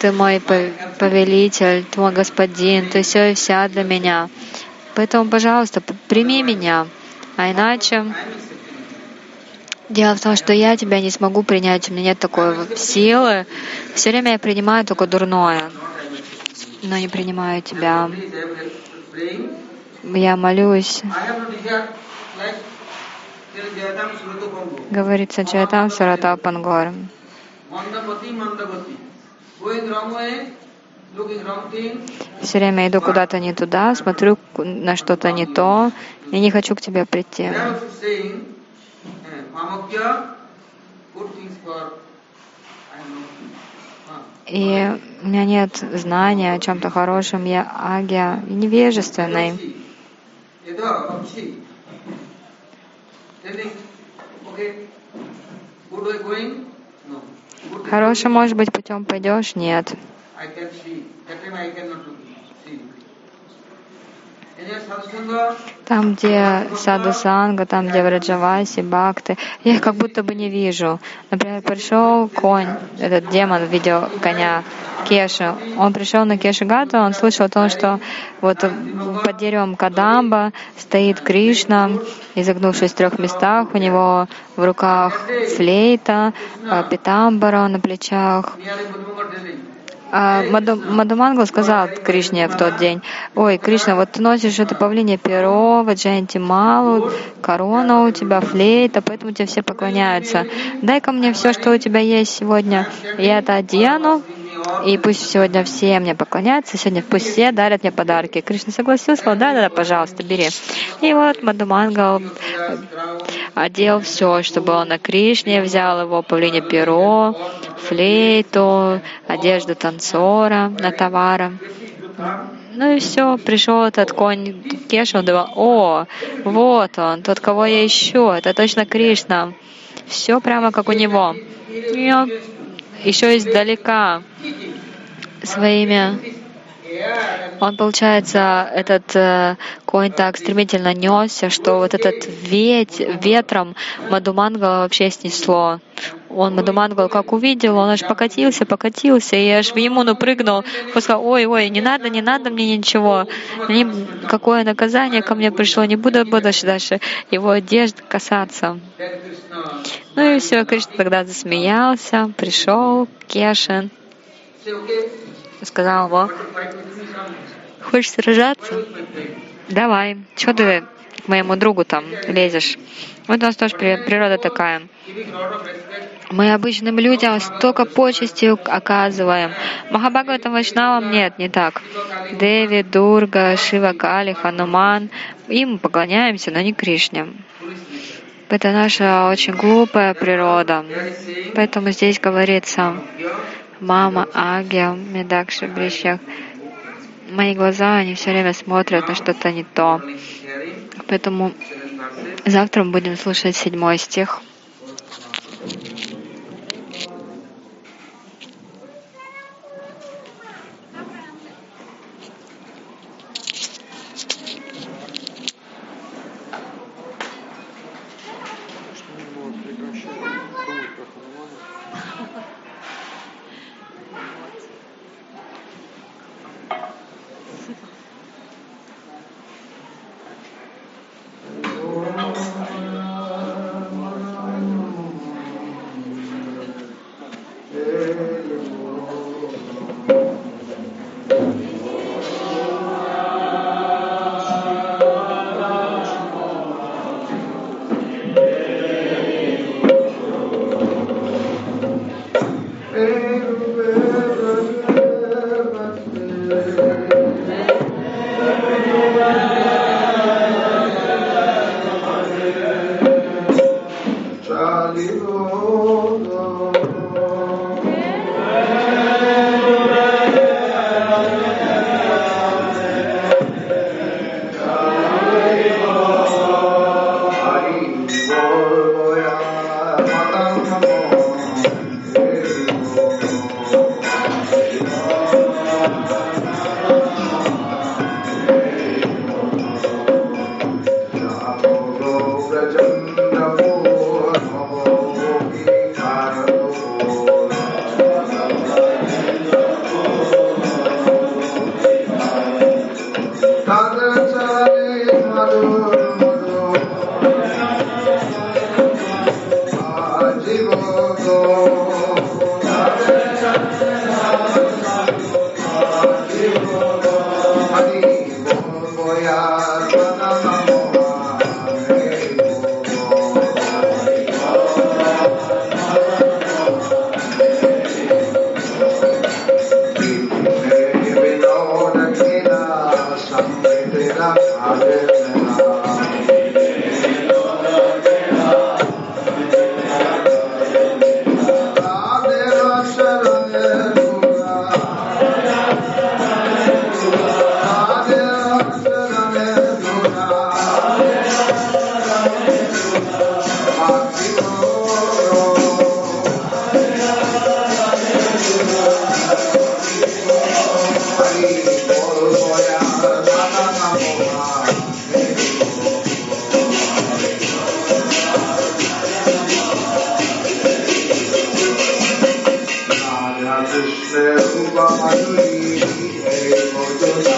ты мой повелитель, ты мой господин, ты все и вся для меня. Поэтому, пожалуйста, прими меня. А иначе дело в том, что я тебя не смогу принять, у меня нет такой силы. Все время я принимаю только дурное, но не принимаю тебя. Я молюсь. Говорится Джайтам Сурата Пангор. Все время иду куда-то не туда, смотрю на что-то не то, и не хочу к тебе прийти. И у меня нет знания о чем-то хорошем, я агия, невежественный. Хорошим, может быть, путем пойдешь? Нет. Там, где саду санга, там, где враджаваси, бхакты, я их как будто бы не вижу. Например, пришел конь, этот демон в виде коня, Кеша. Он пришел на Кешигату, он слышал о том, что вот под деревом Кадамба стоит Кришна, изогнувшись в трех местах, у него в руках флейта, а, питамбара на плечах. А Маду, Мадумангал сказал Кришне в тот день, ой, Кришна, вот ты носишь это павлине перо, Ваджаянти Малу, корона у тебя, флейта, поэтому тебе все поклоняются. Дай-ка мне все, что у тебя есть сегодня. Я это одену, и пусть сегодня все мне поклоняются, сегодня пусть все дарят мне подарки. Кришна согласился, сказал, да, да, да, пожалуйста, бери. И вот Мадумангал одел все, что было на Кришне, взял его павлине перо, флейту, одежду танцора, на товара. Ну и все, пришел этот конь Кеша, он думал, о, вот он, тот, кого я ищу, это точно Кришна. Все прямо как у него. И он еще издалека своими он, получается, этот э, конь так стремительно несся, что вот этот веть, ветром Мадумангала вообще снесло. Он Мадумангал как увидел, он аж покатился, покатился, и аж в Емуну прыгнул. Он сказал, ой, ой, не надо, не надо мне ничего. Ни, какое наказание ко мне пришло, не буду больше дальше его одежды касаться. Ну и все, Кришна тогда засмеялся, пришел Кешин сказал, во, хочешь сражаться? Давай. Что ты к моему другу там лезешь? Вот у нас тоже природа такая. Мы обычным людям столько почести оказываем. Махабхагаватам Вайшнавам нет, не так. Деви, Дурга, Шива, Кали, Хануман. Им поклоняемся, но не Кришне. Это наша очень глупая природа. Поэтому здесь говорится, мама, Агия, Медакша, Брищах. Мои глаза, они все время смотрят на что-то не то. Поэтому завтра мы будем слушать седьмой стих. 妈妈说：“你，哎，我就这样。”